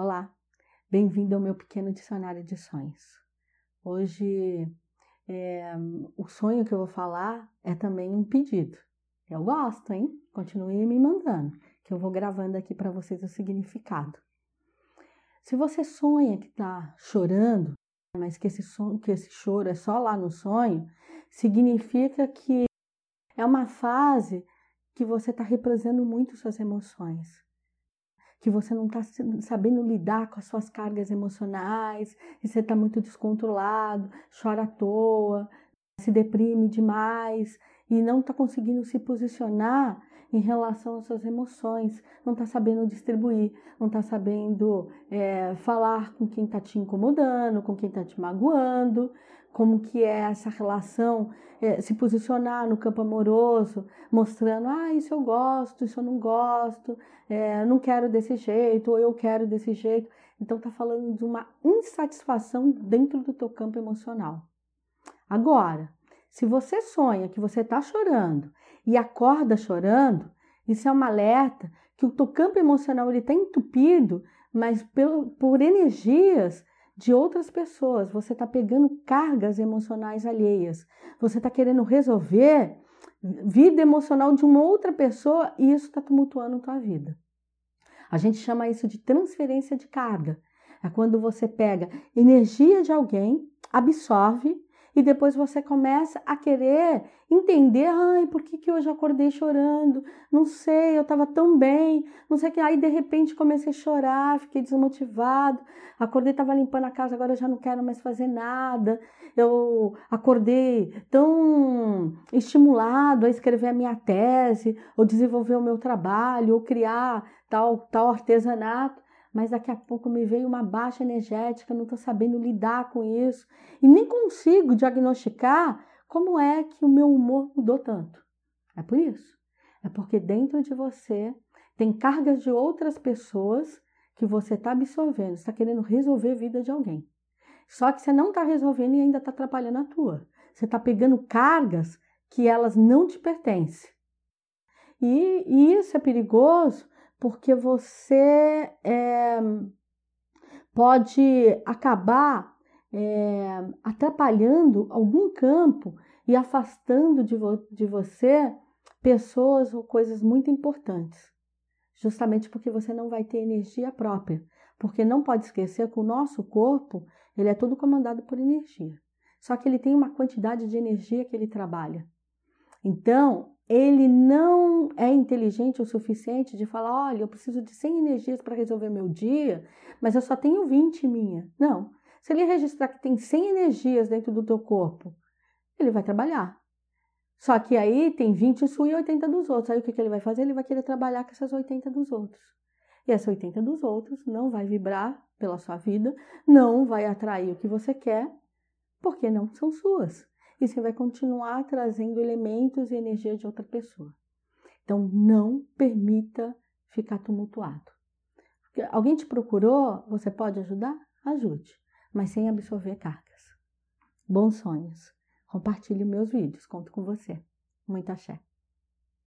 Olá, bem-vindo ao meu pequeno dicionário de sonhos. Hoje, é, o sonho que eu vou falar é também um pedido. Eu gosto, hein? Continue me mandando, que eu vou gravando aqui para vocês o significado. Se você sonha que está chorando, mas que esse, son, que esse choro é só lá no sonho, significa que é uma fase que você está represando muito suas emoções que você não está sabendo lidar com as suas cargas emocionais, e você está muito descontrolado, chora à toa, se deprime demais e não está conseguindo se posicionar em relação às suas emoções, não está sabendo distribuir, não está sabendo é, falar com quem está te incomodando, com quem está te magoando, como que é essa relação, é, se posicionar no campo amoroso, mostrando, ah, isso eu gosto, isso eu não gosto, é, não quero desse jeito, ou eu quero desse jeito. Então está falando de uma insatisfação dentro do teu campo emocional. Agora, se você sonha que você está chorando e acorda chorando, isso é um alerta que o teu campo emocional está entupido, mas por, por energias de outras pessoas. Você está pegando cargas emocionais alheias. Você está querendo resolver vida emocional de uma outra pessoa e isso está tumultuando a tua vida. A gente chama isso de transferência de carga. É quando você pega energia de alguém, absorve e depois você começa a querer entender, ai, por que, que hoje eu acordei chorando? Não sei, eu estava tão bem, não sei o que. Aí de repente comecei a chorar, fiquei desmotivado. Acordei, estava limpando a casa, agora eu já não quero mais fazer nada. Eu acordei tão estimulado a escrever a minha tese, ou desenvolver o meu trabalho, ou criar tal, tal artesanato mas daqui a pouco me veio uma baixa energética, não estou sabendo lidar com isso e nem consigo diagnosticar como é que o meu humor mudou tanto. É por isso. É porque dentro de você tem cargas de outras pessoas que você está absorvendo, está querendo resolver a vida de alguém. Só que você não está resolvendo e ainda está atrapalhando a tua. Você está pegando cargas que elas não te pertencem. E, e isso é perigoso porque você é, pode acabar é, atrapalhando algum campo e afastando de, vo de você pessoas ou coisas muito importantes, justamente porque você não vai ter energia própria. Porque não pode esquecer que o nosso corpo ele é todo comandado por energia. Só que ele tem uma quantidade de energia que ele trabalha. Então, ele não é inteligente o suficiente de falar: olha, eu preciso de 100 energias para resolver meu dia, mas eu só tenho 20 minha. Não. Se ele registrar que tem 100 energias dentro do teu corpo, ele vai trabalhar. Só que aí tem 20 sua e 80 dos outros. Aí o que, que ele vai fazer? Ele vai querer trabalhar com essas 80 dos outros. E essa 80 dos outros não vai vibrar pela sua vida, não vai atrair o que você quer, porque não são suas e você vai continuar trazendo elementos e energia de outra pessoa. Então, não permita ficar tumultuado. Alguém te procurou, você pode ajudar? Ajude, mas sem absorver cargas. Bons sonhos. Compartilhe meus vídeos, conto com você. Muita axé.